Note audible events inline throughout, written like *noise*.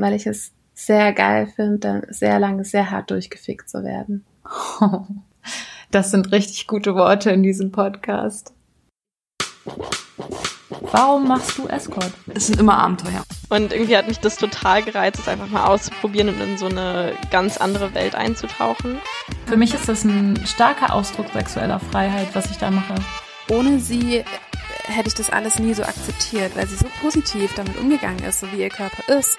weil ich es sehr geil finde, sehr lange, sehr hart durchgefickt zu werden. *laughs* Das sind richtig gute Worte in diesem Podcast. Warum machst du Escort? Es sind immer Abenteuer. Und irgendwie hat mich das total gereizt, es einfach mal auszuprobieren und in so eine ganz andere Welt einzutauchen. Für mich ist das ein starker Ausdruck sexueller Freiheit, was ich da mache. Ohne sie hätte ich das alles nie so akzeptiert, weil sie so positiv damit umgegangen ist, so wie ihr Körper ist.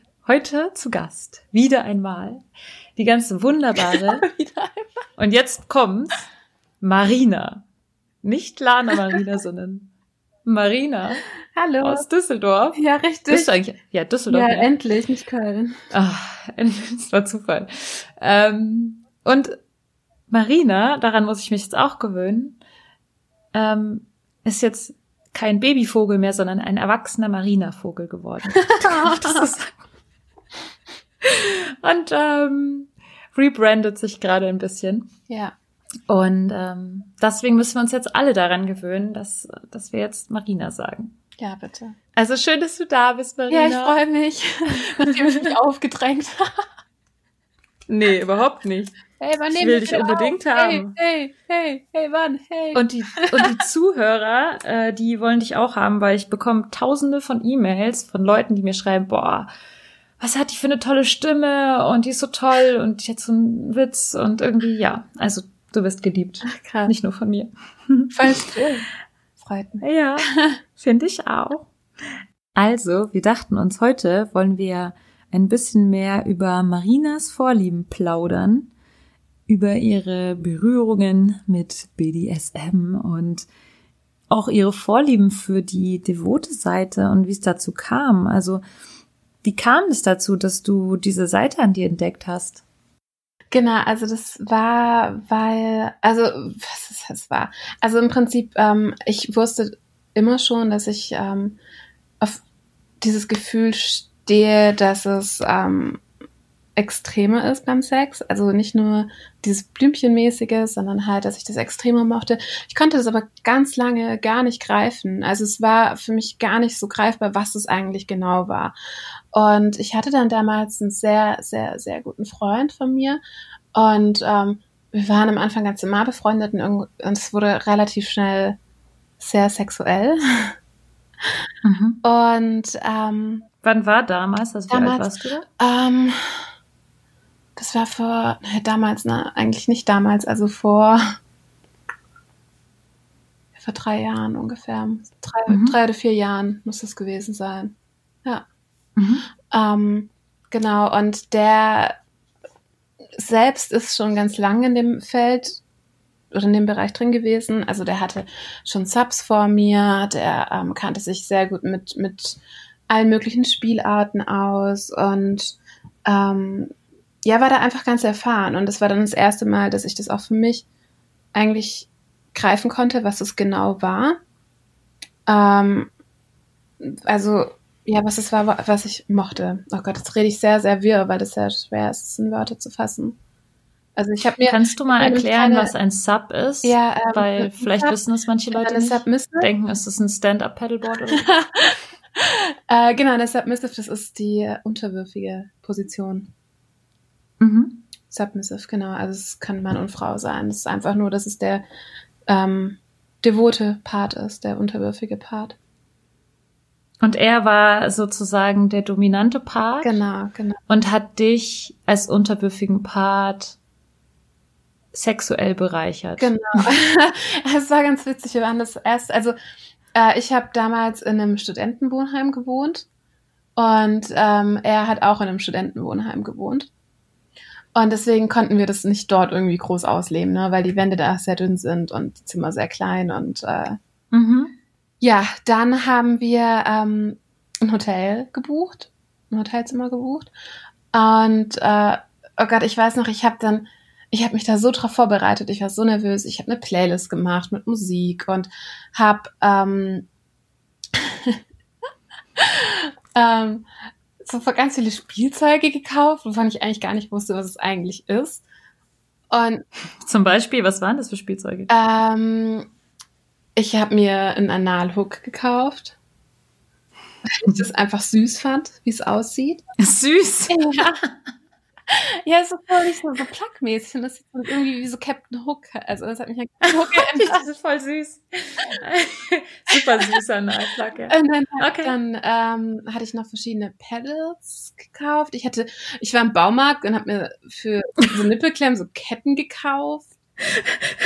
Heute zu Gast, wieder einmal, die ganz wunderbare. *laughs* und jetzt kommt Marina. Nicht Lana Marina, *laughs* sondern Marina. Hallo. Aus Düsseldorf. Ja, richtig. Bist du eigentlich? Ja, Düsseldorf. Ja, endlich, nicht Köln. Ach, das war Zufall. Ähm, und Marina, daran muss ich mich jetzt auch gewöhnen, ähm, ist jetzt kein Babyvogel mehr, sondern ein erwachsener Marinavogel geworden. *laughs* das ist *laughs* und ähm, rebrandet sich gerade ein bisschen. Ja. Und ähm, deswegen müssen wir uns jetzt alle daran gewöhnen, dass, dass wir jetzt Marina sagen. Ja, bitte. Also schön, dass du da bist, Marina. Ja, ich freue mich, *laughs* nachdem ich mich aufgedrängt habe. Nee, überhaupt nicht. Hey, wann ich will dich unbedingt auf? haben. Hey, hey, hey, hey, wann? Hey. Und die, und die Zuhörer, äh, die wollen dich auch haben, weil ich bekomme tausende von E-Mails von Leuten, die mir schreiben, boah, was hat die für eine tolle Stimme und die ist so toll und die hat so einen Witz und irgendwie, ja, also du wirst geliebt. Ach, krass. Nicht nur von mir. Voll schön. Freut mich. Ja, finde ich auch. Also, wir dachten uns, heute wollen wir ein bisschen mehr über Marinas Vorlieben plaudern, über ihre Berührungen mit BDSM und auch ihre Vorlieben für die devote Seite und wie es dazu kam. Also, wie kam es dazu, dass du diese Seite an dir entdeckt hast? Genau, also das war, weil, also was ist das war? Also im Prinzip, ähm, ich wusste immer schon, dass ich ähm, auf dieses Gefühl stehe, dass es ähm, Extreme ist beim Sex. Also nicht nur dieses Blümchenmäßige, sondern halt, dass ich das Extreme mochte. Ich konnte das aber ganz lange gar nicht greifen. Also es war für mich gar nicht so greifbar, was es eigentlich genau war. Und ich hatte dann damals einen sehr, sehr, sehr guten Freund von mir. Und ähm, wir waren am Anfang ganz normal befreundet und es wurde relativ schnell sehr sexuell. Mhm. Und ähm, wann war damals? Also wie damals, alt warst du? Ähm, das war vor, ne, damals, ne, eigentlich nicht damals, also vor, vor drei Jahren ungefähr. Drei, mhm. drei oder vier Jahren muss das gewesen sein. Ja. Mhm. Ähm, genau, und der selbst ist schon ganz lange in dem Feld oder in dem Bereich drin gewesen. Also der hatte schon Subs vor mir, der ähm, kannte sich sehr gut mit, mit allen möglichen Spielarten aus und ähm, ja, war da einfach ganz erfahren. Und das war dann das erste Mal, dass ich das auch für mich eigentlich greifen konnte, was es genau war. Ähm, also, ja, was es war, was ich mochte. Oh Gott, jetzt rede ich sehr, sehr wirr, weil das sehr schwer ist, es in Worte zu fassen. Also ich habe mir. Kannst du mal erklären, keine, was ein Sub ist? Ja, ähm, weil vielleicht Sub, wissen es manche Leute nicht. Submissive. Denken, ist das ein Stand-up-Paddleboard oder? *laughs* äh, genau, eine Submissive, das ist die unterwürfige Position. Mhm. Submissive, genau. Also es kann Mann und Frau sein. Es ist einfach nur, dass es der ähm, devote Part ist, der unterwürfige Part. Und er war sozusagen der dominante Part. Genau, genau. Und hat dich als unterwürfigen Part sexuell bereichert. Genau. *laughs* es war ganz witzig. Wir waren das erst, also äh, ich habe damals in einem Studentenwohnheim gewohnt und ähm, er hat auch in einem Studentenwohnheim gewohnt. Und deswegen konnten wir das nicht dort irgendwie groß ausleben, ne? weil die Wände da sehr dünn sind und die Zimmer sehr klein. Und äh, mhm. ja, dann haben wir ähm, ein Hotel gebucht, ein Hotelzimmer gebucht. Und äh, oh Gott, ich weiß noch, ich habe dann, ich habe mich da so drauf vorbereitet, ich war so nervös. Ich habe eine Playlist gemacht mit Musik und habe ähm, *laughs* ähm, so ganz viele Spielzeuge gekauft, wovon ich eigentlich gar nicht wusste, was es eigentlich ist. Und zum Beispiel, was waren das für Spielzeuge? Ähm, ich habe mir einen Analhook gekauft. Weil ich das einfach süß fand, wie es aussieht. *laughs* Süß? Ja. Ja, so voll nicht so, so plackmäßig und das sieht irgendwie wie so Captain Hook. Also das hat mich an Captain Hook *laughs* erinnert. das ist voll süß. *laughs* Super süßer Nagelplacke. Und dann, okay. dann ähm, hatte ich noch verschiedene Pedals gekauft. Ich hatte, ich war im Baumarkt und habe mir für so Nippelklemmen so Ketten gekauft.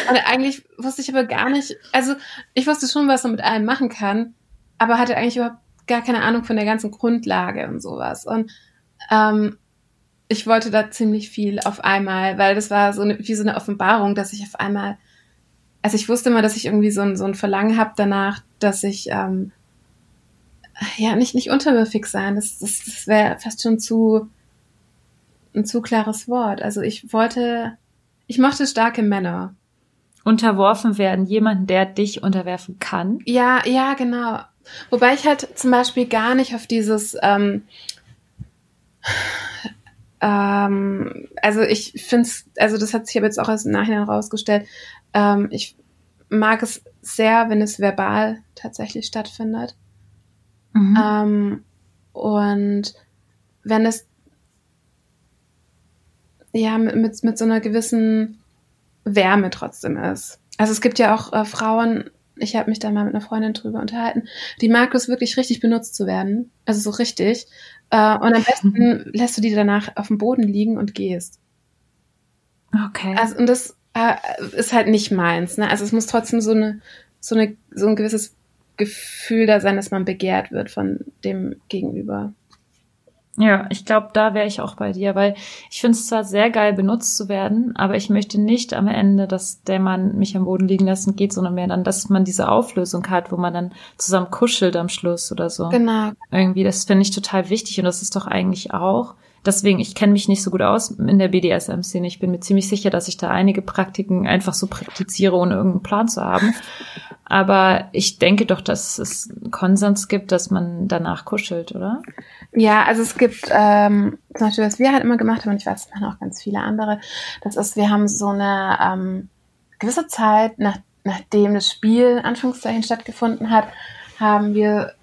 Und eigentlich wusste ich aber gar nicht, also ich wusste schon, was man mit allem machen kann, aber hatte eigentlich überhaupt gar keine Ahnung von der ganzen Grundlage und sowas. Und ähm, ich wollte da ziemlich viel auf einmal, weil das war so eine, wie so eine Offenbarung, dass ich auf einmal, also ich wusste immer, dass ich irgendwie so ein, so ein Verlangen habe danach, dass ich ähm, ja nicht nicht unterwürfig sein. Das, das, das wäre fast schon zu ein zu klares Wort. Also ich wollte, ich mochte starke Männer. Unterworfen werden, jemanden, der dich unterwerfen kann. Ja, ja, genau. Wobei ich halt zum Beispiel gar nicht auf dieses ähm, ähm, also ich finde es, also das hat sich aber jetzt auch als Nachhinein herausgestellt, ähm, ich mag es sehr, wenn es verbal tatsächlich stattfindet. Mhm. Ähm, und wenn es ja mit, mit, mit so einer gewissen Wärme trotzdem ist. Also es gibt ja auch äh, Frauen, ich habe mich da mal mit einer Freundin drüber unterhalten, die mag es wirklich richtig benutzt zu werden. Also so richtig. Äh, und am besten lässt du die danach auf dem Boden liegen und gehst. Okay. Also, und das äh, ist halt nicht meins. Ne? Also es muss trotzdem so eine, so eine, so ein gewisses Gefühl da sein, dass man begehrt wird von dem Gegenüber. Ja, ich glaube, da wäre ich auch bei dir, weil ich finde es zwar sehr geil, benutzt zu werden, aber ich möchte nicht am Ende, dass der Mann mich am Boden liegen lassen geht, sondern mehr dann, dass man diese Auflösung hat, wo man dann zusammen kuschelt am Schluss oder so. Genau. Irgendwie, das finde ich total wichtig und das ist doch eigentlich auch. Deswegen, ich kenne mich nicht so gut aus in der BDSM-Szene. Ich bin mir ziemlich sicher, dass ich da einige Praktiken einfach so praktiziere, ohne irgendeinen Plan zu haben. Aber ich denke doch, dass es Konsens gibt, dass man danach kuschelt, oder? Ja, also es gibt ähm, zum Beispiel, was wir halt immer gemacht haben, und ich weiß, es machen auch ganz viele andere, das ist, wir haben so eine ähm, gewisse Zeit, nach, nachdem das Spiel Anführungszeichen stattgefunden hat, haben wir,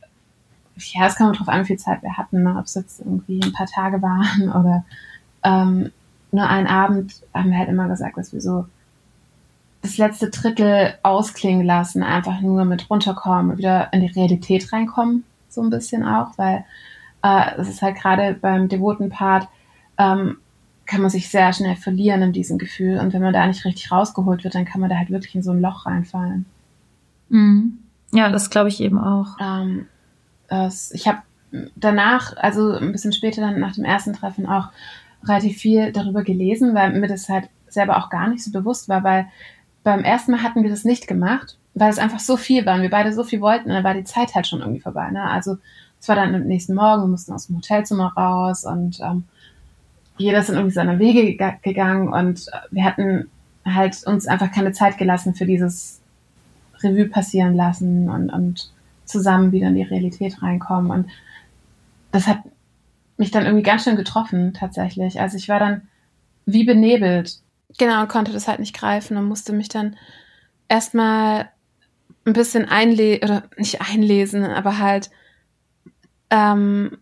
ja, es kommt drauf an, wie viel Zeit wir hatten, ne? ob es jetzt irgendwie ein paar Tage waren *laughs* oder ähm, nur einen Abend, haben wir halt immer gesagt, dass wir so das letzte Drittel ausklingen lassen, einfach nur mit runterkommen, wieder in die Realität reinkommen, so ein bisschen auch, weil äh, es ist halt gerade beim devoten Part, ähm, kann man sich sehr schnell verlieren in diesem Gefühl und wenn man da nicht richtig rausgeholt wird, dann kann man da halt wirklich in so ein Loch reinfallen. Mhm. Ja, das glaube ich eben auch. Ähm, ich habe danach, also ein bisschen später dann nach dem ersten Treffen auch relativ viel darüber gelesen, weil mir das halt selber auch gar nicht so bewusst war, weil beim ersten Mal hatten wir das nicht gemacht, weil es einfach so viel war und wir beide so viel wollten und dann war die Zeit halt schon irgendwie vorbei. Ne? Also es war dann am nächsten Morgen, wir mussten aus dem Hotelzimmer raus und ähm, jeder dann irgendwie seine Wege gegangen und wir hatten halt uns einfach keine Zeit gelassen für dieses Revue passieren lassen und, und zusammen wieder in die Realität reinkommen. Und das hat mich dann irgendwie ganz schön getroffen, tatsächlich. Also ich war dann wie benebelt Genau, und konnte das halt nicht greifen und musste mich dann erstmal ein bisschen einlesen, oder nicht einlesen, aber halt, ähm,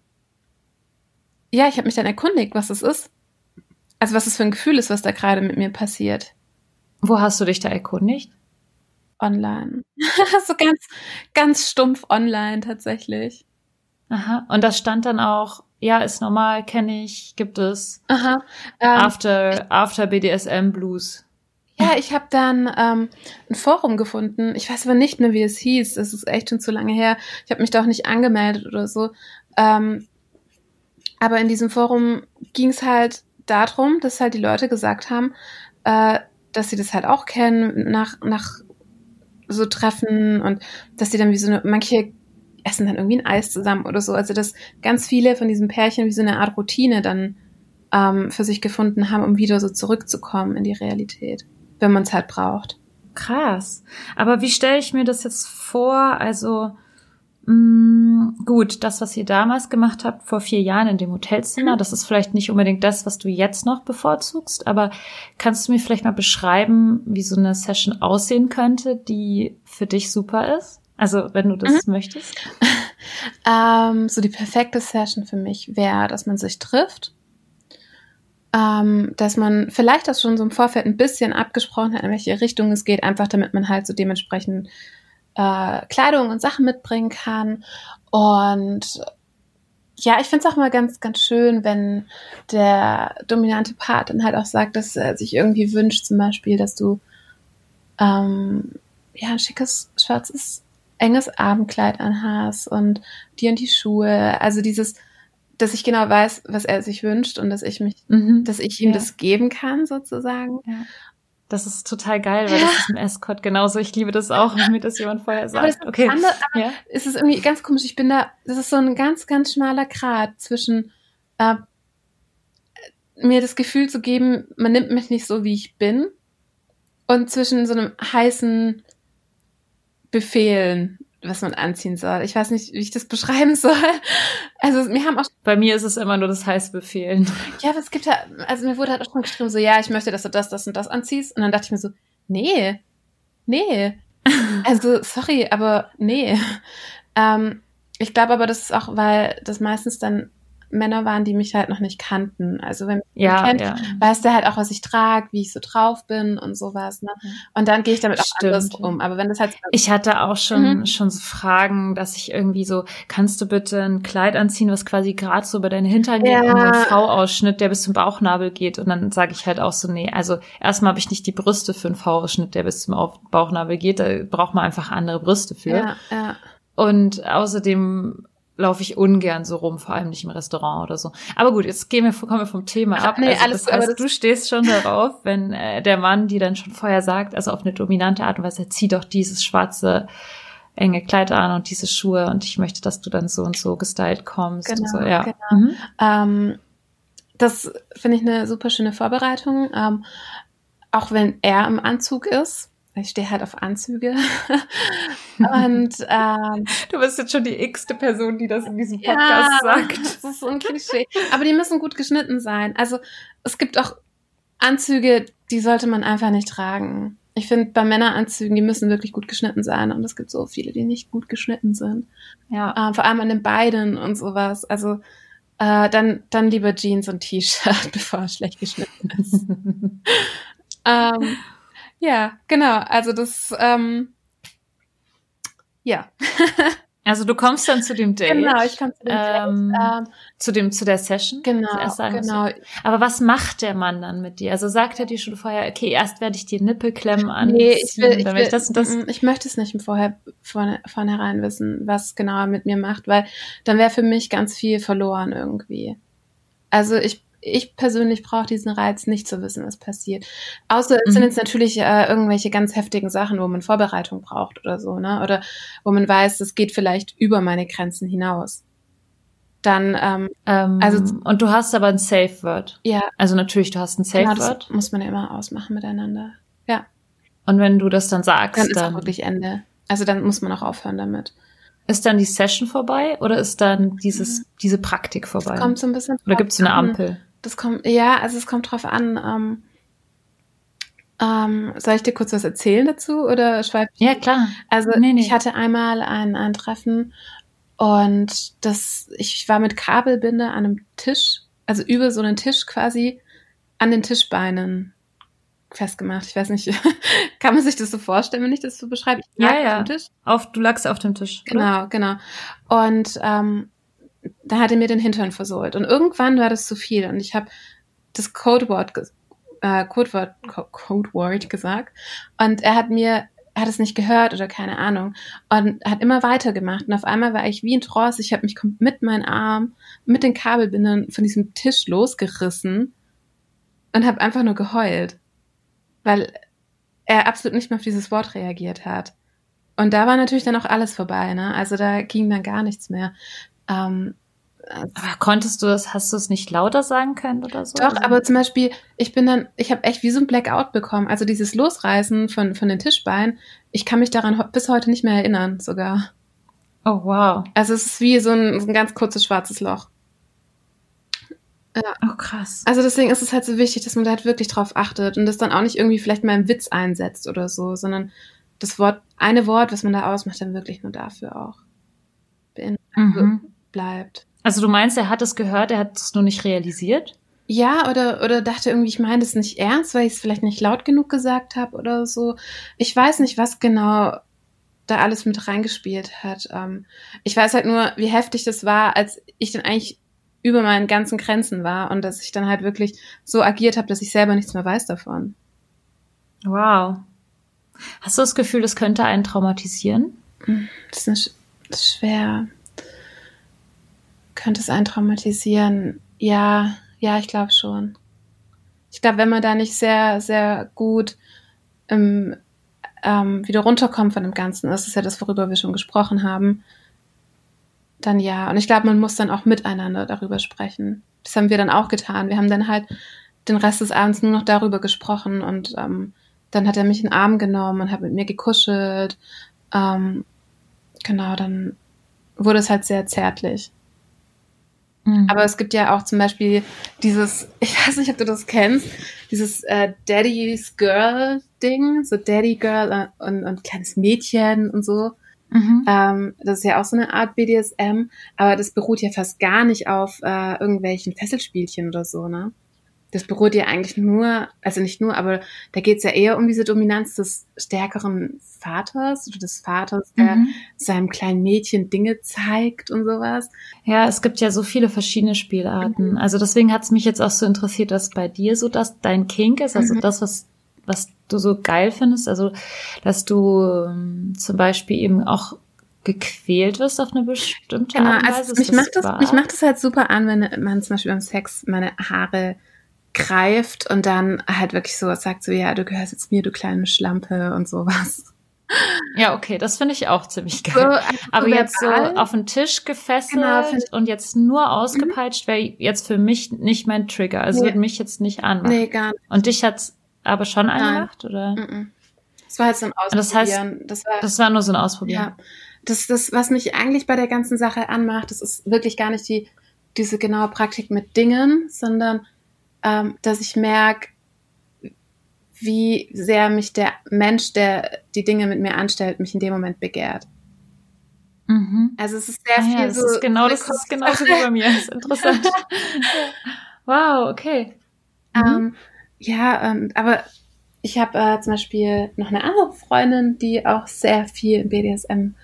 ja, ich habe mich dann erkundigt, was es ist. Also was es für ein Gefühl ist, was da gerade mit mir passiert. Wo hast du dich da erkundigt? Online. *laughs* so ganz, ganz stumpf online tatsächlich. Aha. Und das stand dann auch ja, ist normal, kenne ich, gibt es. Aha. Ähm, after, after BDSM Blues. Ja, ich habe dann ähm, ein Forum gefunden. Ich weiß aber nicht mehr, wie es hieß. Das ist echt schon zu lange her. Ich habe mich da auch nicht angemeldet oder so. Ähm, aber in diesem Forum ging es halt darum, dass halt die Leute gesagt haben, äh, dass sie das halt auch kennen nach, nach so Treffen und dass sie dann wie so eine, manche essen dann irgendwie ein Eis zusammen oder so. Also dass ganz viele von diesen Pärchen wie so eine Art Routine dann ähm, für sich gefunden haben, um wieder so zurückzukommen in die Realität, wenn man es halt braucht. Krass. Aber wie stelle ich mir das jetzt vor? Also mh, mm, gut, das, was ihr damals gemacht habt, vor vier Jahren in dem Hotelzimmer, das ist vielleicht nicht unbedingt das, was du jetzt noch bevorzugst, aber kannst du mir vielleicht mal beschreiben, wie so eine Session aussehen könnte, die für dich super ist? Also, wenn du das mhm. möchtest. *laughs* ähm, so die perfekte Session für mich wäre, dass man sich trifft ähm, dass man vielleicht das schon so im Vorfeld ein bisschen abgesprochen hat, in welche Richtung es geht, einfach damit man halt so dementsprechend äh, Kleidung und Sachen mitbringen kann. Und ja, ich finde es auch mal ganz, ganz schön, wenn der dominante Part dann halt auch sagt, dass er sich irgendwie wünscht, zum Beispiel, dass du ähm, ja ein schickes, schwarzes, enges Abendkleid anhast und dir und die Schuhe. Also dieses dass ich genau weiß, was er sich wünscht und dass ich mich, mhm. dass ich ihm ja. das geben kann, sozusagen. Ja. Das ist total geil, weil ja. das ist im Escort genauso. Ich liebe das auch, wenn mir das jemand vorher sagt. okay. Andere, ja. es ist irgendwie ganz komisch. Ich bin da, das ist so ein ganz, ganz schmaler Grat zwischen äh, mir das Gefühl zu geben, man nimmt mich nicht so, wie ich bin, und zwischen so einem heißen Befehlen was man anziehen soll. Ich weiß nicht, wie ich das beschreiben soll. *laughs* Also mir haben auch bei mir ist es immer nur das heiß befehlen. Ja, aber es gibt ja, also mir wurde halt auch schon geschrieben so, ja, ich möchte, dass du das, das und das anziehst. Und dann dachte ich mir so, nee, nee. *laughs* Also sorry, aber nee. Ähm, ich glaube aber, das ist auch, weil das meistens dann Männer waren, die mich halt noch nicht kannten. Also wenn ja, mich kennt, ja. weiß der halt auch, was ich trage, wie ich so drauf bin und sowas. Ne? Mhm. Und dann gehe ich damit auch Stimmt. anders um. Aber wenn das halt ich hatte auch schon mhm. schon so Fragen, dass ich irgendwie so, kannst du bitte ein Kleid anziehen, was quasi gerade so über deine Hintern geht, ja. und so ein V-Ausschnitt, der bis zum Bauchnabel geht. Und dann sage ich halt auch so, nee, also erstmal habe ich nicht die Brüste für einen V-Ausschnitt, der bis zum Bauchnabel geht. Da braucht man einfach andere Brüste für. Ja, ja. Und außerdem laufe ich ungern so rum, vor allem nicht im Restaurant oder so. Aber gut, jetzt gehen wir, kommen wir vom Thema ab. Nee, also, alles, das heißt, du stehst schon darauf, *laughs* wenn äh, der Mann die dann schon vorher sagt, also auf eine dominante Art und Weise, zieh doch dieses schwarze enge Kleid an und diese Schuhe und ich möchte, dass du dann so und so gestylt kommst. Genau, so, ja. genau. Mhm. Ähm, das finde ich eine super schöne Vorbereitung. Ähm, auch wenn er im Anzug ist, ich stehe halt auf Anzüge. *laughs* und ähm, du bist jetzt schon die x-te Person, die das in diesem Podcast ja, sagt. Das ist so ein Klischee. Aber die müssen gut geschnitten sein. Also es gibt auch Anzüge, die sollte man einfach nicht tragen. Ich finde, bei Männeranzügen, die müssen wirklich gut geschnitten sein. Und es gibt so viele, die nicht gut geschnitten sind. Ja. Äh, vor allem an den Beinen und sowas. Also äh, dann, dann lieber Jeans und T-Shirt, *laughs* bevor es schlecht geschnitten ist. *laughs* ähm, ja, genau. Also das, ähm, ja. *laughs* Also du kommst dann zu dem Date. Genau, ich komme zu dem ähm, Date. Ähm, zu dem zu der Session. Genau, genau. Aber was macht der Mann dann mit dir? Also sagt er dir schon vorher, okay, erst werde ich dir Nippelklemmen an. Nee, ich will, ich, will, ich, das das ich möchte es nicht im Vorher von, vornherein wissen, was genau er mit mir macht, weil dann wäre für mich ganz viel verloren irgendwie. Also ich ich persönlich brauche diesen Reiz nicht zu wissen, was passiert. Außer es mhm. sind jetzt natürlich äh, irgendwelche ganz heftigen Sachen, wo man Vorbereitung braucht oder so, ne? Oder wo man weiß, es geht vielleicht über meine Grenzen hinaus. Dann, ähm, ähm, also und du hast aber ein Safe Word. Ja. Also natürlich, du hast ein Safe genau, Word. Das muss man ja immer ausmachen miteinander. Ja. Und wenn du das dann sagst, dann ist dann auch wirklich Ende. Also dann muss man auch aufhören damit. Ist dann die Session vorbei oder ist dann dieses, mhm. diese Praktik vorbei? Das kommt so ein bisschen. Oder gibt es eine Ampel? Das kommt, ja, also es kommt drauf an. Ähm, ähm, soll ich dir kurz was erzählen dazu oder schweif Ja, klar. Also nee, nee. ich hatte einmal ein, ein Treffen und das, ich war mit Kabelbinde an einem Tisch, also über so einen Tisch quasi an den Tischbeinen festgemacht. Ich weiß nicht, *laughs* kann man sich das so vorstellen, wenn ich das so beschreibe? Ich ja, ja. Auf dem Tisch. Auf, du lagst auf dem Tisch. Genau, genau. Und ähm, da hat er mir den Hintern versohlt. Und irgendwann war das zu viel und ich habe das Codewort, äh, Codewort, Codewort gesagt und er hat mir hat es nicht gehört oder keine Ahnung und hat immer weitergemacht und auf einmal war ich wie ein Tross, ich habe mich mit meinem Arm mit den Kabelbindern von diesem Tisch losgerissen und habe einfach nur geheult, weil er absolut nicht mehr auf dieses Wort reagiert hat. Und da war natürlich dann auch alles vorbei, ne? Also da ging dann gar nichts mehr. Ähm, aber konntest du das, hast du es nicht lauter sagen können oder so? Doch, aber zum Beispiel, ich bin dann, ich habe echt wie so ein Blackout bekommen. Also dieses Losreißen von, von den Tischbeinen, ich kann mich daran bis heute nicht mehr erinnern, sogar. Oh, wow. Also es ist wie so ein, so ein ganz kurzes schwarzes Loch. Ja. Oh, krass. Also deswegen ist es halt so wichtig, dass man da halt wirklich drauf achtet und das dann auch nicht irgendwie vielleicht mal einen Witz einsetzt oder so, sondern das Wort, eine Wort, was man da ausmacht, dann wirklich nur dafür auch mhm. bleibt. Also du meinst, er hat es gehört, er hat es nur nicht realisiert? Ja, oder, oder dachte irgendwie, ich meine das nicht ernst, weil ich es vielleicht nicht laut genug gesagt habe oder so. Ich weiß nicht, was genau da alles mit reingespielt hat. Ähm, ich weiß halt nur, wie heftig das war, als ich dann eigentlich über meinen ganzen Grenzen war und dass ich dann halt wirklich so agiert habe, dass ich selber nichts mehr weiß davon. Wow. Hast du das Gefühl, das könnte einen traumatisieren? Das ist, das ist schwer. Könnte es einen traumatisieren? Ja, ja, ich glaube schon. Ich glaube, wenn man da nicht sehr, sehr gut im, ähm, wieder runterkommt von dem Ganzen, das ist ja das, worüber wir schon gesprochen haben, dann ja. Und ich glaube, man muss dann auch miteinander darüber sprechen. Das haben wir dann auch getan. Wir haben dann halt den Rest des Abends nur noch darüber gesprochen und ähm, dann hat er mich in den Arm genommen und hat mit mir gekuschelt. Ähm, genau, dann wurde es halt sehr zärtlich. Mhm. Aber es gibt ja auch zum Beispiel dieses, *laughs* ich weiß nicht, ob du das kennst, dieses äh, Daddy's Girl Ding, so Daddy Girl äh, und, und kleines Mädchen und so. Mhm. Ähm, das ist ja auch so eine Art BDSM, aber das beruht ja fast gar nicht auf äh, irgendwelchen Fesselspielchen oder so, ne? Das beruht ja eigentlich nur, also nicht nur, aber da geht's ja eher um diese Dominanz des stärkeren Vaters oder des Vaters, der mhm. seinem kleinen Mädchen Dinge zeigt und sowas. Ja, es gibt ja so viele verschiedene Spielarten. Mhm. Also deswegen hat's mich jetzt auch so interessiert, dass bei dir so das dein Kink ist, also mhm. das, was, was du so geil findest, also dass du ähm, zum Beispiel eben auch gequält wirst auf eine bestimmte genau, Art und Weise. Also mich, macht das, mich macht das halt super an, wenn man zum Beispiel beim Sex meine Haare greift und dann halt wirklich so sagt so, ja, du gehörst jetzt mir, du kleine Schlampe und sowas. Ja, okay, das finde ich auch ziemlich geil. So, also Aber jetzt so auf den Tisch gefesselt genau, und jetzt nur mhm. ausgepeitscht wäre jetzt für mich nicht mein Trigger. Also nee. würde mich jetzt nicht anmachen. Nee, gar nicht. Und dich hat's aber schon Nein. angemacht, oder? Mhm. Das war halt so ein Ausprobieren. Das, heißt, das, war, das war nur so ein Ausprobieren. Ja. Das, das, was mich eigentlich bei der ganzen Sache anmacht, das ist wirklich gar nicht die, diese genaue Praktik mit Dingen, sondern ähm, dass ich merke, wie sehr mich der Mensch, der die Dinge mit mir anstellt, mich in dem Moment begehrt. Mhm. Also es ist sehr ah, viel ja, das so. Ist genau, das ist genauso wie bei mir. Das ist interessant. *laughs* wow, okay. Mhm. Ähm, ja, ähm, aber ich habe äh, zum Beispiel noch eine andere Freundin, die auch sehr viel im BDSM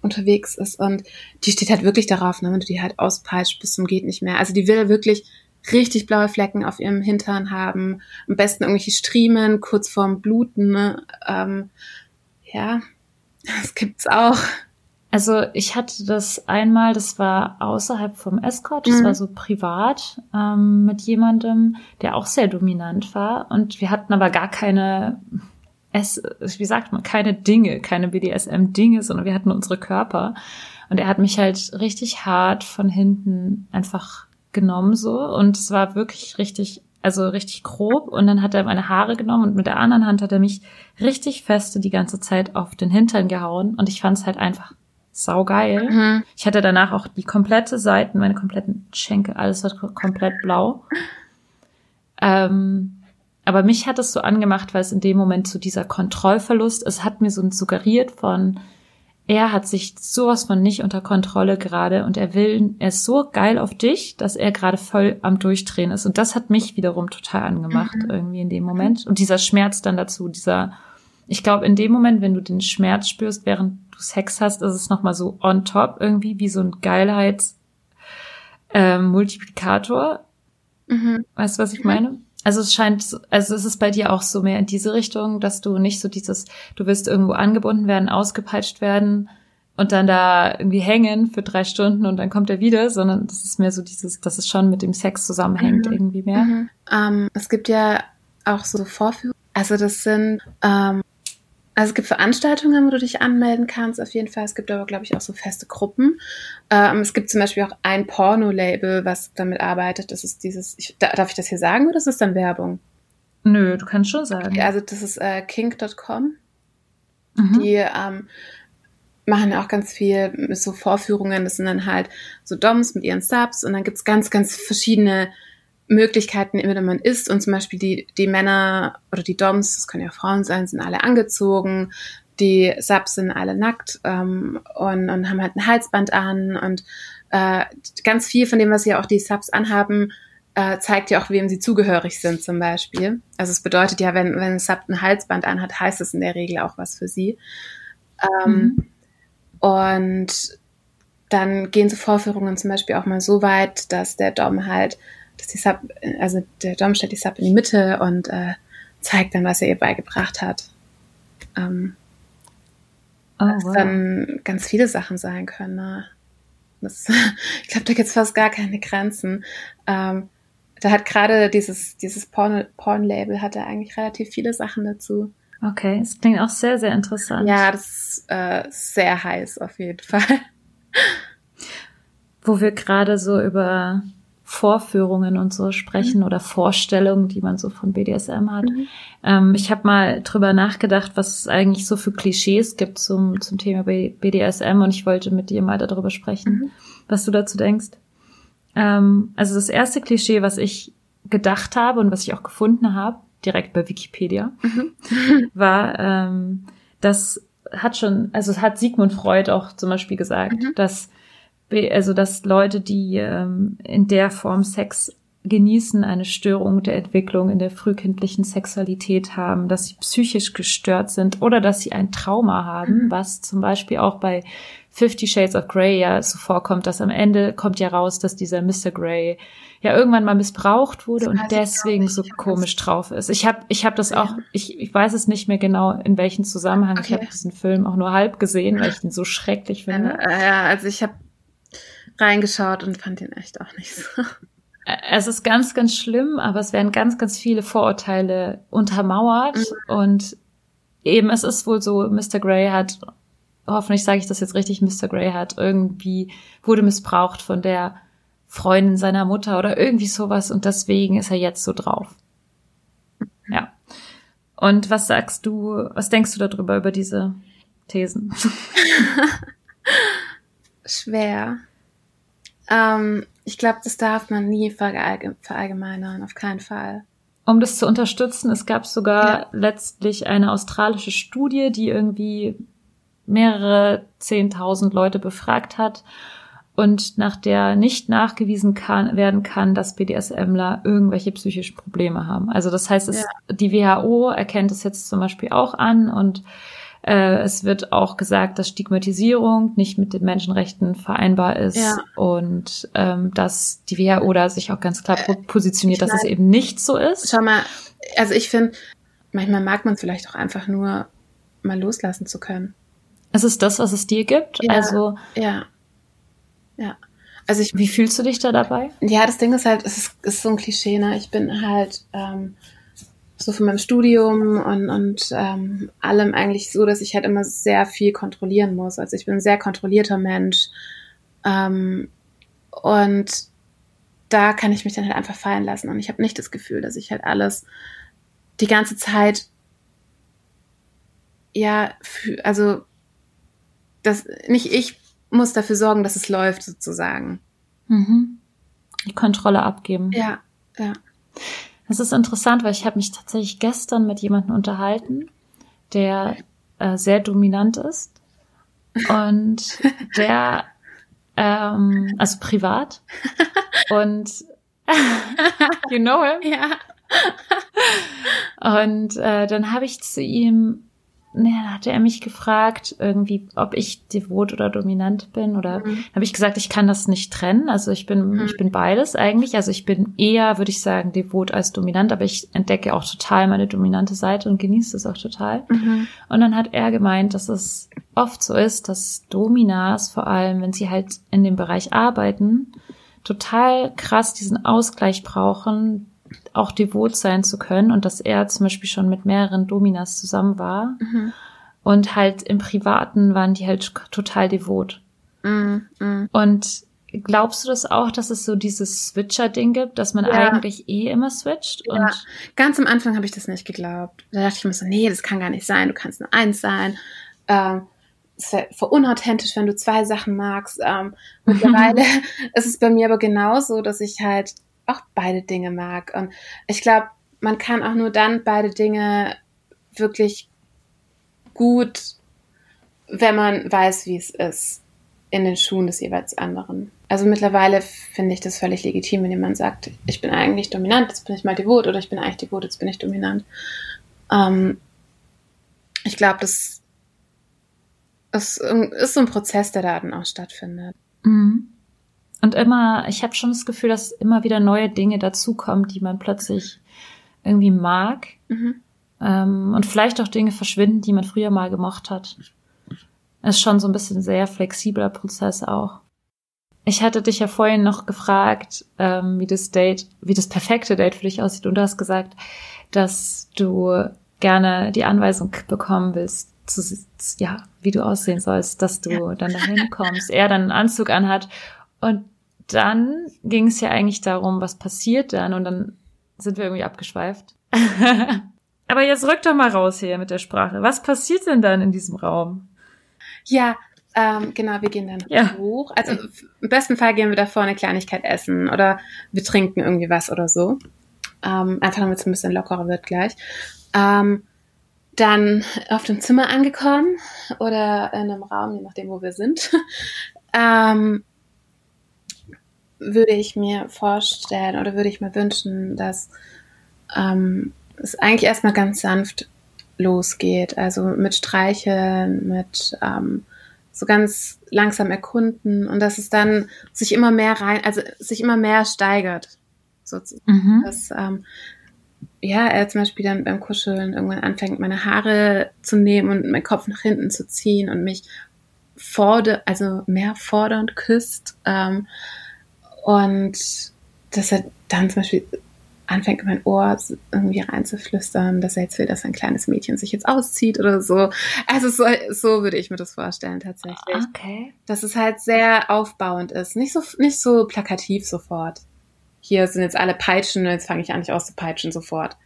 unterwegs ist und die steht halt wirklich darauf, ne, wenn du die halt auspeitscht bis zum geht nicht mehr. Also die will wirklich richtig blaue Flecken auf ihrem Hintern haben, am besten irgendwelche Striemen kurz vorm Bluten. Ne? Ähm, ja, *laughs* das gibt's auch. Also ich hatte das einmal, das war außerhalb vom Escort, das mhm. war so privat ähm, mit jemandem, der auch sehr dominant war. Und wir hatten aber gar keine, es, wie sagt man, keine Dinge, keine BDSM-Dinge, sondern wir hatten unsere Körper. Und er hat mich halt richtig hart von hinten einfach genommen so und es war wirklich richtig, also richtig grob und dann hat er meine Haare genommen und mit der anderen Hand hat er mich richtig feste die ganze Zeit auf den Hintern gehauen und ich fand es halt einfach saugeil. Mhm. Ich hatte danach auch die komplette Seiten, meine kompletten Schenkel, alles war komplett blau. Ähm, aber mich hat es so angemacht, weil es in dem Moment so dieser Kontrollverlust, es hat mir so suggeriert von, er hat sich sowas von nicht unter Kontrolle gerade und er will, er ist so geil auf dich, dass er gerade voll am Durchdrehen ist. Und das hat mich wiederum total angemacht, mhm. irgendwie in dem Moment. Und dieser Schmerz dann dazu, dieser, ich glaube, in dem Moment, wenn du den Schmerz spürst, während du Sex hast, ist es nochmal so on top irgendwie, wie so ein Geilheits, äh, Multiplikator. Mhm. Weißt du, was ich meine? Also es scheint, also es ist bei dir auch so mehr in diese Richtung, dass du nicht so dieses, du willst irgendwo angebunden werden, ausgepeitscht werden und dann da irgendwie hängen für drei Stunden und dann kommt er wieder, sondern das ist mehr so dieses, dass es schon mit dem Sex zusammenhängt mhm. irgendwie mehr. Mhm. Ähm, es gibt ja auch so Vorführungen, also das sind ähm, Also es gibt Veranstaltungen, wo du dich anmelden kannst, auf jeden Fall. Es gibt aber, glaube ich, auch so feste Gruppen. Ähm, es gibt zum Beispiel auch ein Porno-Label, was damit arbeitet. Das ist dieses, ich, darf ich das hier sagen oder ist das dann Werbung? Nö, du kannst schon sagen. Okay, also das ist äh, kink.com. Mhm. Die ähm, machen ja auch ganz viel so Vorführungen. Das sind dann halt so Doms mit ihren Subs und dann gibt's ganz, ganz verschiedene Möglichkeiten, immer man ist. Und zum Beispiel die, die Männer oder die Doms, das können ja Frauen sein, sind alle angezogen. Die Subs sind alle nackt ähm, und, und haben halt ein Halsband an. Und äh, ganz viel von dem, was ja auch die Subs anhaben, äh, zeigt ja auch, wem sie zugehörig sind zum Beispiel. Also es bedeutet ja, wenn, wenn ein Sub ein Halsband anhat, heißt es in der Regel auch was für sie. Ähm, mhm. Und dann gehen so Vorführungen zum Beispiel auch mal so weit, dass der Dom halt dass die Sub, also der Dom stellt die Sub in die Mitte und äh, zeigt dann, was er ihr beigebracht hat. Ähm, oh, wow. dann ganz viele Sachen sein können. Ne? Das, *laughs* ich glaube, da gibt es fast gar keine Grenzen. Ähm, da hat gerade dieses, dieses Porn-Label Porn hat er eigentlich relativ viele Sachen dazu. Okay, es klingt auch sehr, sehr interessant. Ja, das ist äh, sehr heiß auf jeden *laughs* Fall. Wo wir gerade so über Vorführungen und so sprechen mhm. oder Vorstellungen, die man so von BDSM hat. Mhm. Ähm, ich habe mal drüber nachgedacht, was es eigentlich so für Klischees gibt zum, zum Thema BDSM und ich wollte mit dir mal darüber sprechen, mhm. was du dazu denkst. Ähm, also das erste Klischee, was ich gedacht habe und was ich auch gefunden habe, direkt bei Wikipedia, mhm. *laughs* war, ähm, das hat schon, also hat Sigmund Freud auch zum Beispiel gesagt, mhm. dass also dass Leute, die ähm, in der Form Sex genießen, eine Störung der Entwicklung in der frühkindlichen Sexualität haben, dass sie psychisch gestört sind oder dass sie ein Trauma haben, mhm. was zum Beispiel auch bei Fifty Shades of Grey ja so vorkommt, dass am Ende kommt ja raus, dass dieser Mr. Grey ja irgendwann mal missbraucht wurde und deswegen so komisch drauf ist. Ich habe ich hab das auch, ich, ich weiß es nicht mehr genau, in welchem Zusammenhang. Okay. Ich habe diesen Film auch nur halb gesehen, weil *laughs* ich den so schrecklich finde. Ja, also ich habe reingeschaut und fand ihn echt auch nicht so. Es ist ganz, ganz schlimm, aber es werden ganz, ganz viele Vorurteile untermauert mhm. und eben es ist wohl so, Mr. Grey hat, hoffentlich sage ich das jetzt richtig, Mr. Grey hat irgendwie, wurde missbraucht von der Freundin seiner Mutter oder irgendwie sowas und deswegen ist er jetzt so drauf. Ja. Und was sagst du, was denkst du darüber, über diese Thesen? *laughs* Schwer. Ähm, ich glaube, das darf man nie verallgemeinern, auf keinen Fall. Um das zu unterstützen, es gab sogar ja. letztlich eine australische Studie, die irgendwie mehrere zehntausend Leute befragt hat und nach der nicht nachgewiesen kann, werden kann, dass BDSMler irgendwelche psychischen Probleme haben. Also das heißt, es, ja. die WHO erkennt es jetzt zum Beispiel auch an und äh, es wird auch gesagt, dass Stigmatisierung nicht mit den Menschenrechten vereinbar ist ja. und ähm, dass die WHO da sich auch ganz klar äh, positioniert, dass es eben nicht so ist. Schau mal, also ich finde, manchmal mag man vielleicht auch einfach nur mal loslassen zu können. Es ist das, was es dir gibt. Ja, also ja, ja. Also ich, wie fühlst du dich da dabei? Ja, das Ding ist halt, es ist, ist so ein Klischee. Ne? Ich bin halt ähm, so von meinem Studium und, und ähm, allem eigentlich so, dass ich halt immer sehr viel kontrollieren muss. Also ich bin ein sehr kontrollierter Mensch. Ähm, und da kann ich mich dann halt einfach fallen lassen. Und ich habe nicht das Gefühl, dass ich halt alles die ganze Zeit, ja, für, also das, nicht ich muss dafür sorgen, dass es läuft, sozusagen. Mhm. Die Kontrolle abgeben. Ja, ja. Das ist interessant, weil ich habe mich tatsächlich gestern mit jemandem unterhalten, der äh, sehr dominant ist und der ähm, also privat und *laughs* you know him? Ja. Und äh, dann habe ich zu ihm ne, dann hatte er mich gefragt, irgendwie, ob ich devot oder dominant bin. Oder mhm. habe ich gesagt, ich kann das nicht trennen. Also ich bin, mhm. ich bin beides eigentlich. Also ich bin eher, würde ich sagen, devot als dominant, aber ich entdecke auch total meine dominante Seite und genieße es auch total. Mhm. Und dann hat er gemeint, dass es oft so ist, dass Dominas, vor allem wenn sie halt in dem Bereich arbeiten, total krass diesen Ausgleich brauchen, auch devot sein zu können und dass er zum Beispiel schon mit mehreren Dominas zusammen war. Mhm. Und halt im Privaten waren die halt total devot. Mm, mm. Und glaubst du das auch, dass es so dieses Switcher-Ding gibt, dass man Ja. eigentlich eh immer switcht? Und Ja. Ganz am Anfang habe ich das nicht geglaubt. Da dachte ich mir so, nee, das kann gar nicht sein. Du kannst nur eins sein. Ähm, es wäre unauthentisch, wenn du zwei Sachen magst. Ähm, *laughs* mittlerweile ist es bei mir aber genauso, dass ich halt auch beide Dinge mag. Und ich glaube, man kann auch nur dann beide Dinge wirklich gut, wenn man weiß, wie es ist, in den Schuhen des jeweils anderen. Also mittlerweile finde ich das völlig legitim, wenn jemand sagt, ich bin eigentlich dominant, jetzt bin ich mal devot, oder ich bin eigentlich devot, jetzt bin ich dominant. Ähm, ich glaube, das ist, ist so ein Prozess, der da dann auch stattfindet. Mhm. Und immer, ich habe schon das Gefühl, dass immer wieder neue Dinge dazukommen, die man plötzlich irgendwie mag. Mhm. Ähm, und vielleicht auch Dinge verschwinden, die man früher mal gemocht hat. Ist schon so ein bisschen ein sehr flexibler Prozess auch. Ich hatte dich ja vorhin noch gefragt, ähm, wie das Date, wie das perfekte Date für dich aussieht. Und du hast gesagt, dass du gerne die Anweisung bekommen willst, zu, ja, wie du aussehen sollst, dass du dann dahin kommst, er dann einen Anzug anhat. Und dann ging es ja eigentlich darum, was passiert dann. Und dann sind wir irgendwie abgeschweift. *laughs* Aber jetzt rück doch mal raus hier mit der Sprache. Was passiert denn dann in diesem Raum? Ja, ähm, genau, wir gehen dann Ja. hoch. Also im besten Fall gehen wir davor eine Kleinigkeit essen oder wir trinken irgendwie was oder so. Ähm, einfach damit es ein bisschen lockerer wird gleich. Ähm, dann auf dem Zimmer angekommen oder in einem Raum, je nachdem, wo wir sind, *laughs* ähm, würde ich mir vorstellen oder würde ich mir wünschen, dass ähm, es eigentlich erstmal ganz sanft losgeht. Also mit Streicheln, mit ähm, so ganz langsam erkunden und dass es dann sich immer mehr rein, also sich immer mehr steigert. Sozusagen. Mhm. Dass ähm, ja, er zum Beispiel dann beim Kuscheln irgendwann anfängt, meine Haare zu nehmen und meinen Kopf nach hinten zu ziehen und mich forder, also mehr fordernd küsst. Ähm, und dass er dann zum Beispiel anfängt, in mein Ohr irgendwie reinzuflüstern, dass er jetzt will, dass ein kleines Mädchen sich jetzt auszieht oder so. Also so, so würde ich mir das vorstellen tatsächlich. Okay. Dass es halt sehr aufbauend ist. Nicht so, nicht so plakativ sofort. Hier sind jetzt alle Peitschen und jetzt fange ich an, dich auszupeitschen sofort.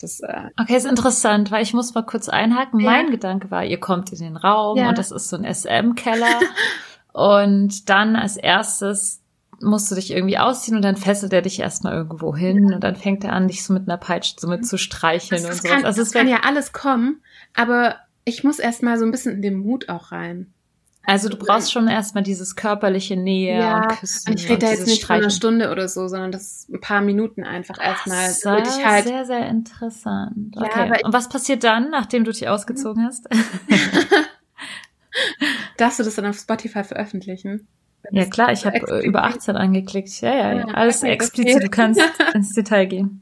Das, äh, Okay, ist interessant, weil ich muss mal kurz einhaken. Ja. Mein Gedanke war, ihr kommt in den Raum Ja. und das ist so ein SM-Keller *laughs* und dann als erstes musst du dich irgendwie ausziehen und dann fesselt er dich erstmal irgendwo hin und dann fängt er an, dich so mit einer Peitsche so mit zu streicheln das, und das sowas. kann, Also es kann ja alles kommen, aber ich muss erst mal so ein bisschen in den Mut auch rein. also du brauchst schon erstmal dieses körperliche Nähe Ja, und Küssen. Und ich rede da jetzt nicht von einer Streicheln. Stunde oder so, sondern das ist ein paar Minuten einfach erstmal, Das damit ich halt sehr, sehr interessant. Ja, Okay. und was passiert dann, nachdem du dich ausgezogen hast? *laughs* Darfst du das dann auf Spotify veröffentlichen? Ja klar, ich habe äh, über 18 angeklickt. Ja, ja, ja. Alles okay, explizit. okay. Du kannst *laughs* ins Detail gehen.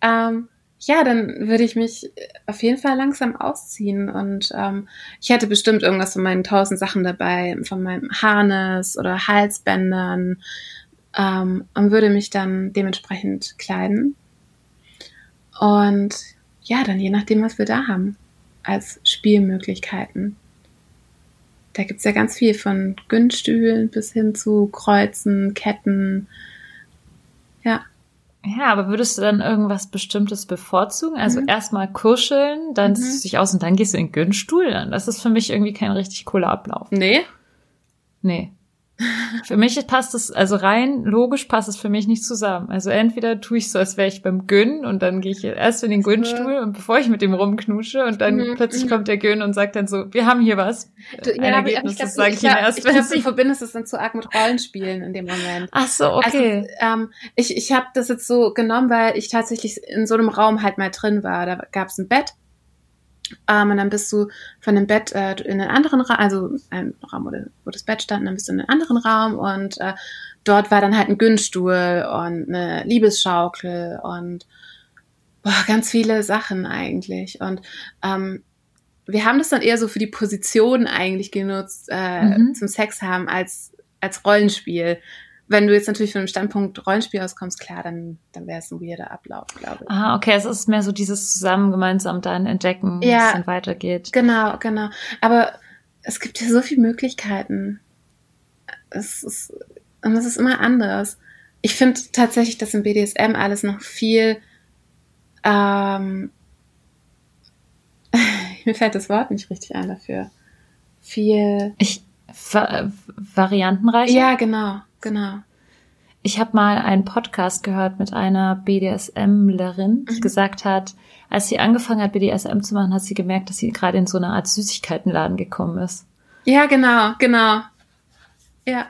Ähm, ja, dann würde ich mich auf jeden Fall langsam ausziehen und ähm, ich hätte bestimmt irgendwas von meinen tausend Sachen dabei, von meinem Harness oder Halsbändern ähm, und würde mich dann dementsprechend kleiden. Und ja, dann je nachdem, was wir da haben als Spielmöglichkeiten. Da gibt's ja ganz viel von Günststühlen bis hin zu Kreuzen, Ketten. Ja. Ja, aber würdest du dann irgendwas Bestimmtes bevorzugen? Also Mhm. erstmal kuscheln, dann Mhm. ziehst du dich aus und dann gehst du in den Gönstuhl. Das ist für mich irgendwie kein richtig cooler Ablauf. Nee? Nee. Für mich passt es, also rein logisch passt es für mich nicht zusammen. Also entweder tue ich so, als wäre ich beim Gön und dann gehe ich erst in den Gönstuhl und bevor ich mit dem rumknusche und dann Mhm, plötzlich mhm. kommt der Gön und sagt dann so, wir haben hier was. Du, Ein ja, aber Ergebnis, ich glaub, das sage ich ich erst, ich glaub, du verbindest es dann zu arg mit Rollenspielen in dem Moment. Ach so, okay. Also, ähm, ich ich habe das jetzt so genommen, weil ich tatsächlich in so einem Raum halt mal drin war. Da gab es ein Bett. Ähm, und dann bist du von dem Bett äh, in einen anderen Raum, also ein Raum, wo, de- wo das Bett stand, und dann bist du in einen anderen Raum und äh, dort war dann halt ein Günststuhl und eine Liebesschaukel und boah, ganz viele Sachen eigentlich. Und ähm, wir haben das dann eher so für die Position eigentlich genutzt, äh, Mhm. zum Sex haben, als, als Rollenspiel. Wenn du jetzt natürlich von dem Standpunkt Rollenspiel auskommst, klar, dann, dann wäre es ein weirder Ablauf, glaube ich. Ah, okay, es ist mehr so dieses zusammen gemeinsam dann entdecken, wie Ja. es dann weitergeht. Genau, genau. Aber es gibt ja so viele Möglichkeiten. Es ist, und es ist immer anders. Ich finde tatsächlich, dass im BDSM alles noch viel, ähm, *laughs* mir fällt das Wort nicht richtig ein dafür. Viel, Ich va variantenreich. ja, genau, genau. Ich habe mal einen Podcast gehört mit einer BDSMlerin, die Mhm. gesagt hat, als sie angefangen hat, BDSM zu machen, hat sie gemerkt, dass sie gerade in so eine Art Süßigkeitenladen gekommen ist. Ja, genau, genau. Ja,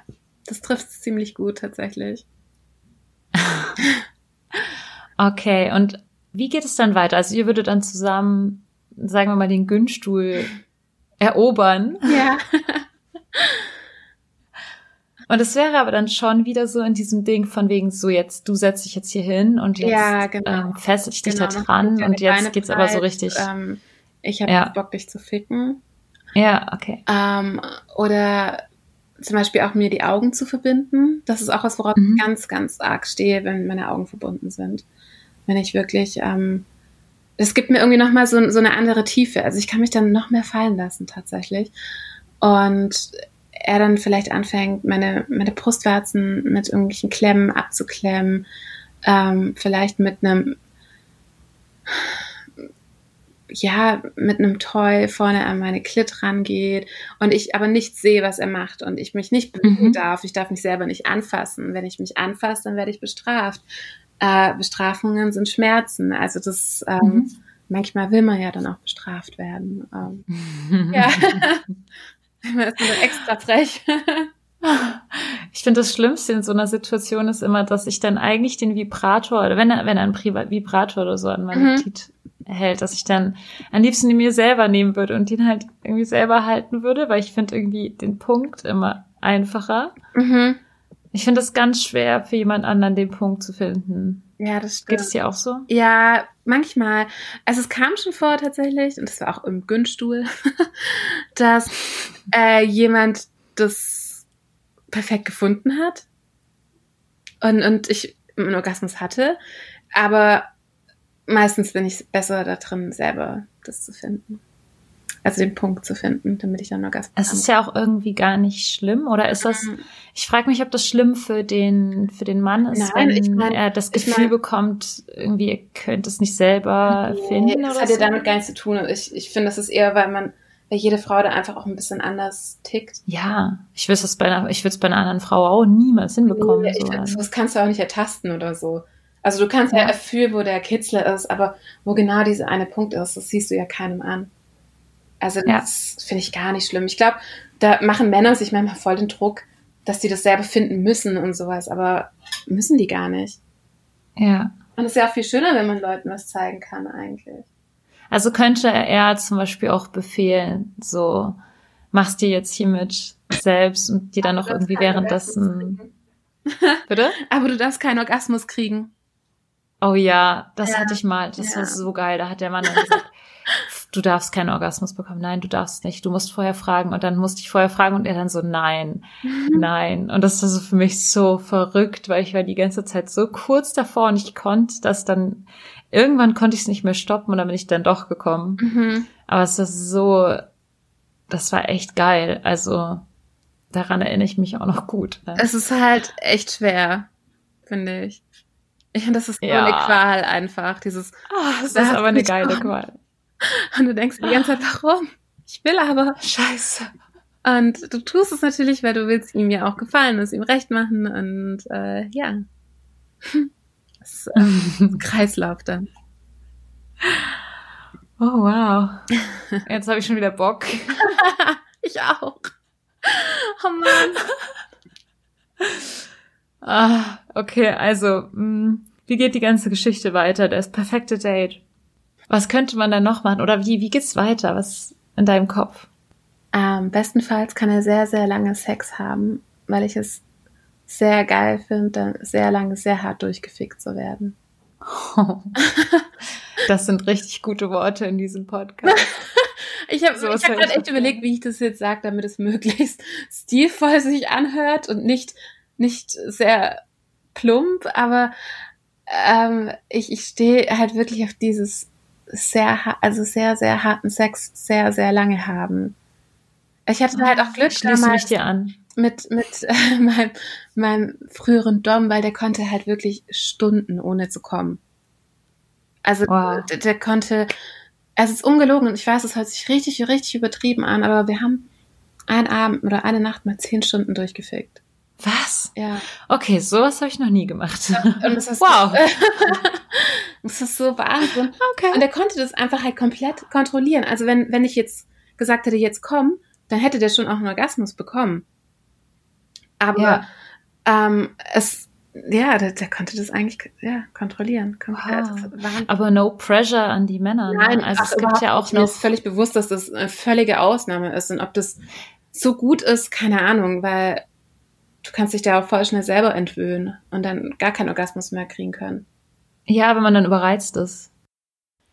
das trifft es ziemlich gut tatsächlich. *laughs* Okay, und wie geht es dann weiter? Also ihr würdet dann zusammen, sagen wir mal, den Günststuhl erobern. Ja. *laughs* Und es wäre aber dann schon wieder so in diesem Ding von wegen so jetzt, du setzt dich jetzt hier hin und jetzt Ja, genau. ähm, festel ich dich Genau, da dran und jetzt geht's aber so richtig. Ähm, ich habe Ja. Bock, dich zu ficken. ja, okay. Ähm, oder zum Beispiel auch mir die Augen zu verbinden. Das ist auch was, worauf Mhm. ich ganz, ganz arg stehe, wenn meine Augen verbunden sind. Wenn ich wirklich, ähm, es gibt mir irgendwie nochmal so, so eine andere Tiefe. Also ich kann mich dann noch mehr fallen lassen tatsächlich. Und er dann vielleicht anfängt, meine, meine Brustwarzen mit irgendwelchen Klemmen abzuklemmen, ähm, vielleicht mit einem ja, mit einem Toy vorne an meine Klit rangeht und ich aber nicht sehe, was er macht und ich mich nicht bewegen Mhm. darf. Ich darf mich selber nicht anfassen. Wenn ich mich anfasse, dann werde ich bestraft. Äh, Bestrafungen sind Schmerzen. Also das, ähm, Mhm. manchmal will man ja dann auch bestraft werden. Ähm, *laughs* ja. *laughs* Man ist nur extra frech. *laughs* Ich finde, das Schlimmste in so einer Situation ist immer, dass ich dann eigentlich den Vibrator, oder wenn er, wenn er einen Priva Vibrator oder so an meine Mhm. Glied hält, dass ich dann am liebsten den mir selber nehmen würde und den halt irgendwie selber halten würde, weil ich finde irgendwie den Punkt immer einfacher. mhm. Ich finde es ganz schwer, für jemand anderen den Punkt zu finden. Ja, das stimmt. Geht es dir auch so? Ja, manchmal. Also es kam schon vor tatsächlich, und das war auch im Günststuhl, *laughs* dass äh, jemand das perfekt gefunden hat und, und ich einen Orgasmus hatte. Aber meistens bin ich besser da drin, selber das zu finden. Also den Punkt zu finden, damit ich dann Orgasmus Es ist ja auch irgendwie gar nicht schlimm, oder ist das? Mhm. Ich frage mich, ob das schlimm für den für den Mann ist, Nein, wenn ich mein- er das ich Gefühl mein- bekommt, irgendwie er könnte es nicht selber finden das oder hat so. ja damit gar nichts zu tun. Ich, ich finde, das ist eher, weil man, weil jede Frau da einfach auch ein bisschen anders tickt. Ja, ich würde es bei einer, ich würde es bei einer anderen Frau auch niemals hinbekommen. Nee, ich so. find, das kannst du auch nicht ertasten oder so. Also du kannst ja, Ja. erfühlen, wo der Kitzler ist, aber wo genau dieser eine Punkt ist, das siehst du ja keinem an. Also Ja. das finde ich gar nicht schlimm. Ich glaube, da machen Männer sich manchmal voll den Druck, dass die das selber finden müssen und sowas, aber müssen die gar nicht. ja. Und es ist ja auch viel schöner, wenn man Leuten was zeigen kann eigentlich. Also könnte er zum Beispiel auch befehlen, so machst dir jetzt hiermit selbst und dir dann noch irgendwie währenddessen. *laughs* Bitte? Aber du darfst keinen Orgasmus kriegen. Oh ja, das Ja. hatte ich mal. Das Ja. war so geil. Da hat der Mann dann gesagt, *laughs* du darfst keinen Orgasmus bekommen. Nein, du darfst nicht. Du musst vorher fragen. Und dann musste ich vorher fragen und er dann so, nein, nein. Und das so für mich so verrückt, weil ich war die ganze Zeit so kurz davor und ich konnte das dann, irgendwann konnte ich es nicht mehr stoppen und dann bin ich dann doch gekommen. Mhm. Aber es ist so, das war echt geil. Also daran erinnere ich mich auch noch gut. ne? Es ist halt echt schwer, finde ich. Ich finde, das ist so Ja. eine Qual einfach, dieses Ah, das Da ist aber eine geile Qual. Und du denkst die ganze Zeit, warum? Ich will aber. Scheiße. Und du tust es natürlich, weil du willst ihm ja auch gefallen, es ihm recht machen und äh, ja. *laughs* Das ist ähm, *laughs* Kreislauf dann. Oh wow. Jetzt habe ich schon wieder Bock. *laughs* Ich auch. Oh Mann. Ah, okay, also, mh, wie geht die ganze Geschichte weiter? Das perfekte Date. Was könnte man dann noch machen? Oder wie, wie geht's weiter? Was in deinem Kopf? Ähm, bestenfalls kann er sehr, sehr lange Sex haben, weil ich es sehr geil finde, dann sehr lange, sehr hart durchgefickt zu werden. *laughs* Das sind richtig gute Worte in diesem Podcast. Ich *laughs* habe ich hab gerade echt überlegt, wie ich das jetzt sage, damit es *laughs* möglichst stilvoll sich anhört und nicht nicht sehr plump, aber ähm, ich, ich stehe halt wirklich auf dieses sehr, also sehr, sehr harten Sex sehr, sehr lange haben. Ich hatte halt auch Glück Schließe mich dir an. mit, mit *laughs* äh, meinem, meinem früheren Dom, weil der konnte halt wirklich Stunden ohne zu kommen. Also Wow. der, der konnte, es ist ungelogen und ich weiß, es hört sich richtig, richtig übertrieben an, aber wir haben einen Abend oder eine Nacht mal zehn Stunden durchgefickt. Was? Ja. Okay, sowas habe ich noch nie gemacht. Und das ist, *laughs* Wow. *laughs* das ist so Wahnsinn. Okay. Und er konnte das einfach halt komplett kontrollieren. Also wenn, wenn ich jetzt gesagt hätte, jetzt komm, dann hätte der schon auch einen Orgasmus bekommen. Aber Ja. ähm, es, ja, der, der konnte das eigentlich ja, kontrollieren. Komplett. Wow. Aber no pressure an die Männer. ne? Nein, also ach, es gibt ja auch nicht. Mir noch. ist völlig bewusst, dass das eine völlige Ausnahme ist. Und ob das so gut ist, keine Ahnung, weil du kannst dich da auch voll schnell selber entwöhnen und dann gar keinen Orgasmus mehr kriegen können. Ja, wenn man dann überreizt ist.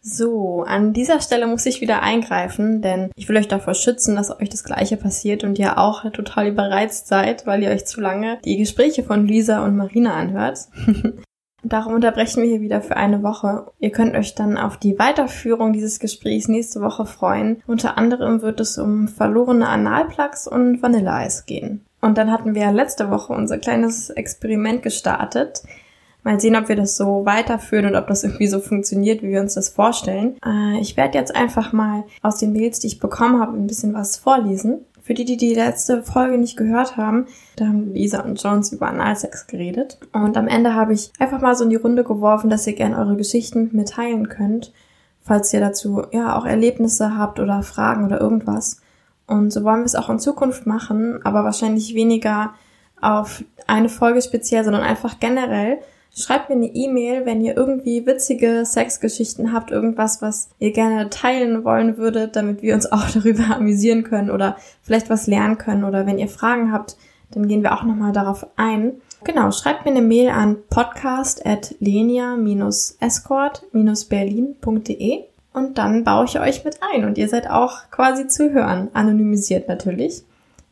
So, an dieser Stelle muss ich wieder eingreifen, denn ich will euch davor schützen, dass euch das Gleiche passiert und ihr auch total überreizt seid, weil ihr euch zu lange die Gespräche von Lisa und Marina anhört. *laughs* Darum unterbrechen wir hier wieder für eine Woche. Ihr könnt euch dann auf die Weiterführung dieses Gesprächs nächste Woche freuen. Unter anderem wird es um verlorene Analplugs und Vanilleeis gehen. Und dann hatten wir letzte Woche unser kleines Experiment gestartet. Mal sehen, ob wir das so weiterführen und ob das irgendwie so funktioniert, wie wir uns das vorstellen. Äh, ich werde jetzt einfach mal aus den Mails, die ich bekommen habe, ein bisschen was vorlesen. Für die, die die letzte Folge nicht gehört haben, da haben Lisa und Jones über Analsex geredet. Und am Ende habe ich einfach mal so in die Runde geworfen, dass ihr gerne eure Geschichten mit mir teilen könnt, falls ihr dazu ja auch Erlebnisse habt oder Fragen oder irgendwas. Und so wollen wir es auch in Zukunft machen, aber wahrscheinlich weniger auf eine Folge speziell, sondern einfach generell. Schreibt mir eine E-Mail, wenn ihr irgendwie witzige Sexgeschichten habt, irgendwas, was ihr gerne teilen wollen würdet, damit wir uns *laughs* auch darüber amüsieren können oder vielleicht was lernen können. Oder wenn ihr Fragen habt, dann gehen wir auch nochmal darauf ein. Genau, schreibt mir eine Mail an podcast at lenia-escort-berlin.de und dann baue ich euch mit ein und ihr seid auch quasi zu hören, anonymisiert natürlich,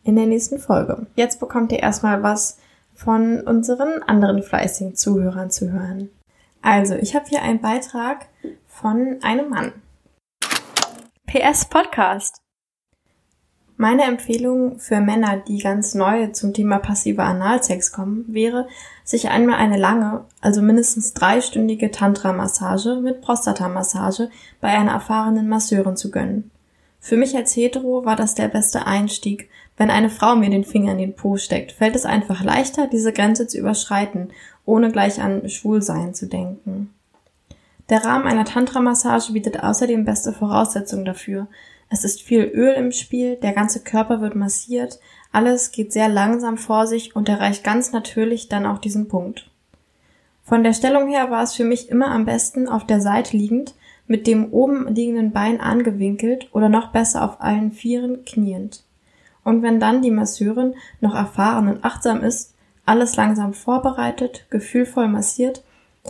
in der nächsten Folge. Jetzt bekommt ihr erstmal was von unseren anderen fleißigen Zuhörern zu hören. Also, ich habe hier einen Beitrag von einem Mann. PS Podcast. Meine Empfehlung für Männer, die ganz neu zum Thema passiver Analsex kommen, wäre, sich einmal eine lange, also mindestens dreistündige Tantra-Massage mit Prostatamassage bei einer erfahrenen Masseurin zu gönnen. Für mich als Hetero war das der beste Einstieg. Wenn eine Frau mir den Finger in den Po steckt, fällt es einfach leichter, diese Grenze zu überschreiten, ohne gleich an Schwulsein zu denken. Der Rahmen einer Tantra-Massage bietet außerdem beste Voraussetzungen dafür. Es ist viel Öl im Spiel, der ganze Körper wird massiert, alles geht sehr langsam vor sich und erreicht ganz natürlich dann auch diesen Punkt. Von der Stellung her war es für mich immer am besten auf der Seite liegend, mit dem oben liegenden Bein angewinkelt oder noch besser auf allen Vieren kniend. Und wenn dann die Masseurin noch erfahren und achtsam ist, alles langsam vorbereitet, gefühlvoll massiert,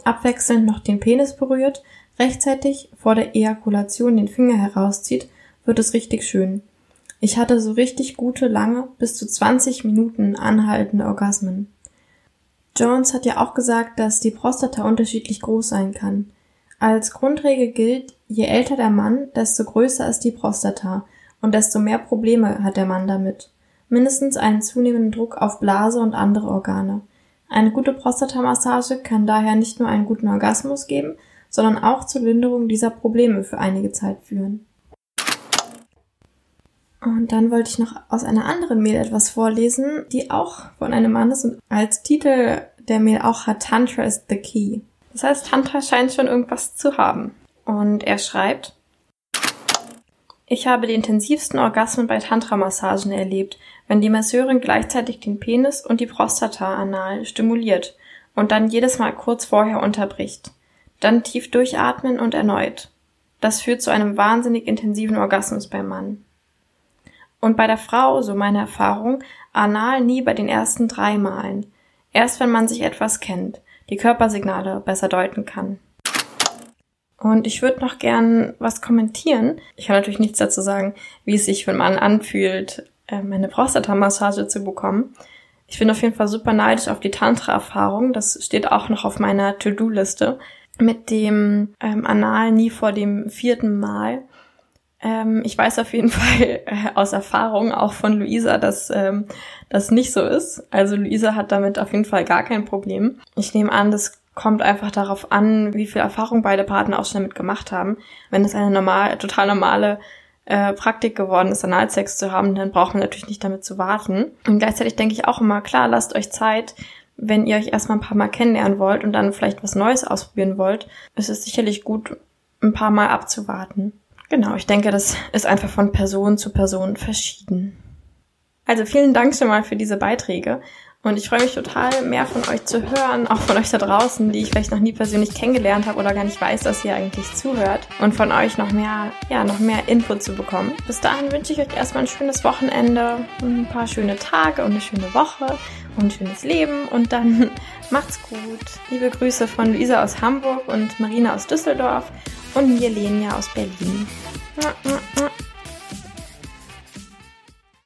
abwechselnd noch den Penis berührt, rechtzeitig vor der Ejakulation den Finger herauszieht, wird es richtig schön. Ich hatte so richtig gute, lange, bis zu 20 Minuten anhaltende Orgasmen. Jones hat ja auch gesagt, dass die Prostata unterschiedlich groß sein kann. Als Grundregel gilt, je älter der Mann, desto größer ist die Prostata und desto mehr Probleme hat der Mann damit. Mindestens einen zunehmenden Druck auf Blase und andere Organe. Eine gute Prostatamassage kann daher nicht nur einen guten Orgasmus geben, sondern auch zur Linderung dieser Probleme für einige Zeit führen. Und dann wollte ich noch aus einer anderen Mail etwas vorlesen, die auch von einem Mann ist und als Titel der Mail auch hat Tantra is the key. Das heißt, Tantra scheint schon irgendwas zu haben. Und er schreibt, ich habe die intensivsten Orgasmen bei Tantra-Massagen erlebt, wenn die Masseurin gleichzeitig den Penis und die Prostata anal stimuliert und dann jedes Mal kurz vorher unterbricht. Dann tief durchatmen und erneut. Das führt zu einem wahnsinnig intensiven Orgasmus beim Mann. Und bei der Frau, so meine Erfahrung, anal nie bei den ersten drei Malen. Erst wenn man sich etwas kennt, die Körpersignale besser deuten kann. Und ich würde noch gern was kommentieren. Ich kann natürlich nichts dazu sagen, wie es sich für einen Mann anfühlt, ähm, eine Prostatamassage zu bekommen. Ich bin auf jeden Fall super neidisch auf die Tantra-Erfahrung. Das steht auch noch auf meiner To-Do-Liste. Mit dem ähm, Anal nie vor dem vierten Mal. Ähm, ich weiß auf jeden *laughs* Fall äh, aus Erfahrung auch von Luisa, dass ähm, das nicht so ist. Also Luisa hat damit auf jeden Fall gar kein Problem. Ich nehme an, das kommt einfach darauf an, wie viel Erfahrung beide Partner auch schon damit gemacht haben. Wenn es eine normal, total normale äh, Praktik geworden ist, Analsex zu haben, dann braucht man natürlich nicht damit zu warten. Und gleichzeitig denke ich auch immer, klar, lasst euch Zeit, wenn ihr euch erstmal ein paar Mal kennenlernen wollt und dann vielleicht was Neues ausprobieren wollt, ist es sicherlich gut, ein paar Mal abzuwarten. Genau, ich denke, das ist einfach von Person zu Person verschieden. Also vielen Dank schon mal für diese Beiträge. Und ich freue mich total, mehr von euch zu hören, auch von euch da draußen, die ich vielleicht noch nie persönlich kennengelernt habe oder gar nicht weiß, dass ihr eigentlich zuhört. Und von euch noch mehr, ja, noch mehr Input zu bekommen. Bis dahin wünsche ich euch erstmal ein schönes Wochenende, ein paar schöne Tage und eine schöne Woche und ein schönes Leben. Und dann *laughs* macht's gut. Liebe Grüße von Luisa aus Hamburg und Marina aus Düsseldorf und mir Lenia aus Berlin.